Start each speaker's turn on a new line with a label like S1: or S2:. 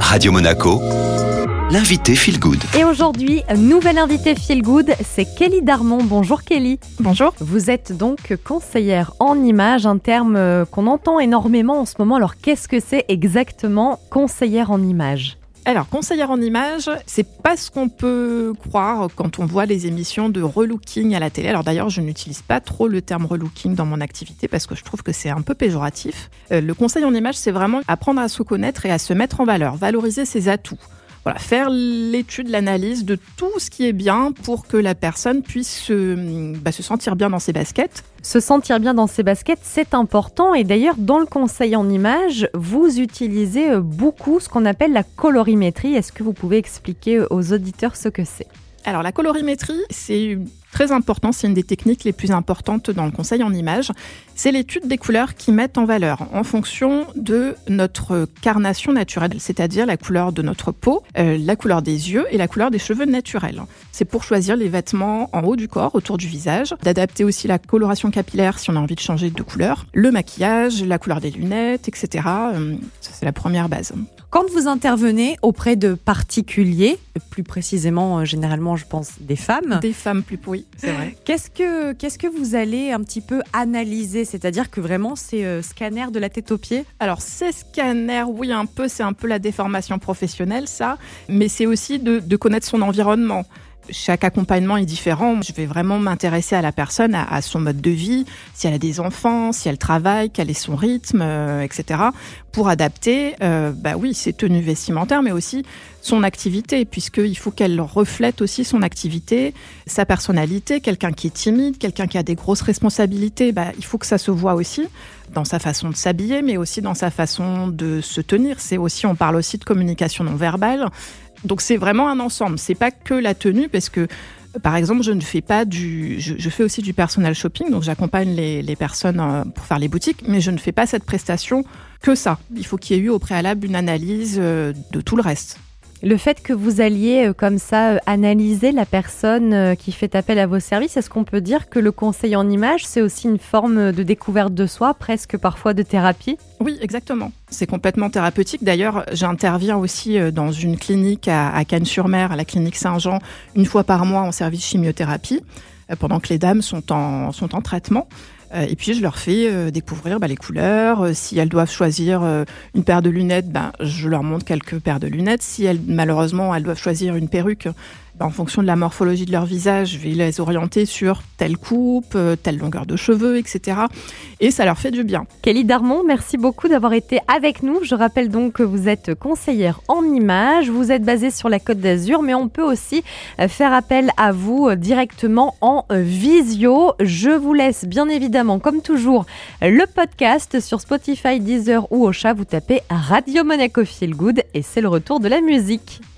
S1: Radio Monaco, l'invité Feel Good.
S2: Et aujourd'hui, nouvelle invitée Feel Good, c'est Kelly Darmon. Bonjour Kelly.
S3: Bonjour.
S2: Vous êtes donc conseillère en image, un terme euh, qu'on entend énormément en ce moment. Alors qu'est-ce que c'est exactement conseillère en image?
S3: Alors, conseillère en image, c'est pas ce qu'on peut croire quand on voit les émissions de relooking à la télé. Alors d'ailleurs, je n'utilise pas trop le terme relooking dans mon activité parce que je trouve que c'est un peu péjoratif. Euh, le conseil en image, c'est vraiment apprendre à se connaître et à se mettre en valeur, valoriser ses atouts. Voilà, faire l'étude, l'analyse de tout ce qui est bien pour que la personne puisse bah, se, sentir bien dans ses baskets.
S2: Se sentir bien dans ses baskets, c'est important. Et d'ailleurs, dans le conseil en image, vous utilisez euh, beaucoup ce qu'on appelle la colorimétrie. Est-ce que vous pouvez expliquer aux auditeurs ce que c'est?
S3: Alors la colorimétrie, c'est très important, c'est une des techniques les plus importantes dans le conseil en images. C'est l'étude des couleurs qui mettent en valeur en fonction de notre carnation naturelle, c'est-à-dire la couleur de notre peau, euh, la couleur des yeux et la couleur des cheveux naturels. C'est pour choisir les vêtements en haut du corps, autour du visage, d'adapter aussi la coloration capillaire si on a envie de changer de couleur, le maquillage, la couleur des lunettes, etc. Euh, c'est la première base.
S2: Quand vous intervenez auprès de particuliers, plus précisément, euh, généralement, je pense des femmes.
S3: Des femmes plus, oui, c'est vrai.
S2: Qu'est-ce que, qu'est-ce que vous allez un petit peu analyser? C'est-à-dire que vraiment, c'est euh, scanner de la tête aux pieds?
S3: Alors, c'est scanner, oui, un peu, c'est un peu la déformation professionnelle, ça. Mais c'est aussi de connaître son environnement chaque accompagnement est différent. Je vais vraiment m'intéresser à la personne, à, son mode de vie, si elle a des enfants, si elle travaille, quel est son rythme, euh, etc. Pour adapter, euh, bah oui, ses tenues vestimentaires, mais aussi son activité, puisqu'il faut qu'elle reflète aussi son activité, sa personnalité. Quelqu'un qui est timide, quelqu'un qui a des grosses responsabilités, bah, il faut que ça se voit aussi dans sa façon de s'habiller, mais aussi dans sa façon de se tenir. C'est aussi, on parle aussi de communication non verbale. Donc c'est vraiment un ensemble. C'est pas que la tenue, parce que par exemple, je ne fais pas du, je, fais aussi du personal shopping, donc j'accompagne les, les, personnes euh, pour faire les boutiques, mais je ne fais pas cette prestation que ça. Il faut qu'il y ait eu au préalable une analyse euh, de tout le reste.
S2: Le fait que vous alliez euh, comme ça euh, analyser la personne euh, qui fait appel à vos services, est-ce qu'on peut dire que le conseil en image, c'est aussi une forme de découverte de soi, presque parfois de thérapie?
S3: Oui, exactement. C'est complètement thérapeutique. D'ailleurs, j'interviens aussi dans une clinique à, Cannes-sur-Mer, à la clinique Saint-Jean, une fois par mois en service chimiothérapie, pendant que les dames sont en, sont en traitement. Euh, et puis je leur fais euh, découvrir bah, les couleurs. Euh, si elles doivent choisir une paire de lunettes, ben, je leur montre quelques paires de lunettes. Si elles, malheureusement elles doivent choisir une perruque, en fonction de la morphologie de leur visage, je vais les orienter sur telle coupe, euh, telle longueur de cheveux, etc. Et ça leur fait du bien.
S2: Kelly Darmon, merci beaucoup d'avoir été avec nous. Je rappelle donc que vous êtes conseillère en images, vous êtes basée sur la Côte d'Azur, mais on peut aussi euh, faire appel à vous euh, directement en visio. Je vous laisse bien évidemment, comme toujours, le podcast sur Spotify, Deezer ou Ocha. Vous tapez Radio Monaco Feel Good et c'est le retour de la musique.